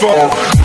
phone.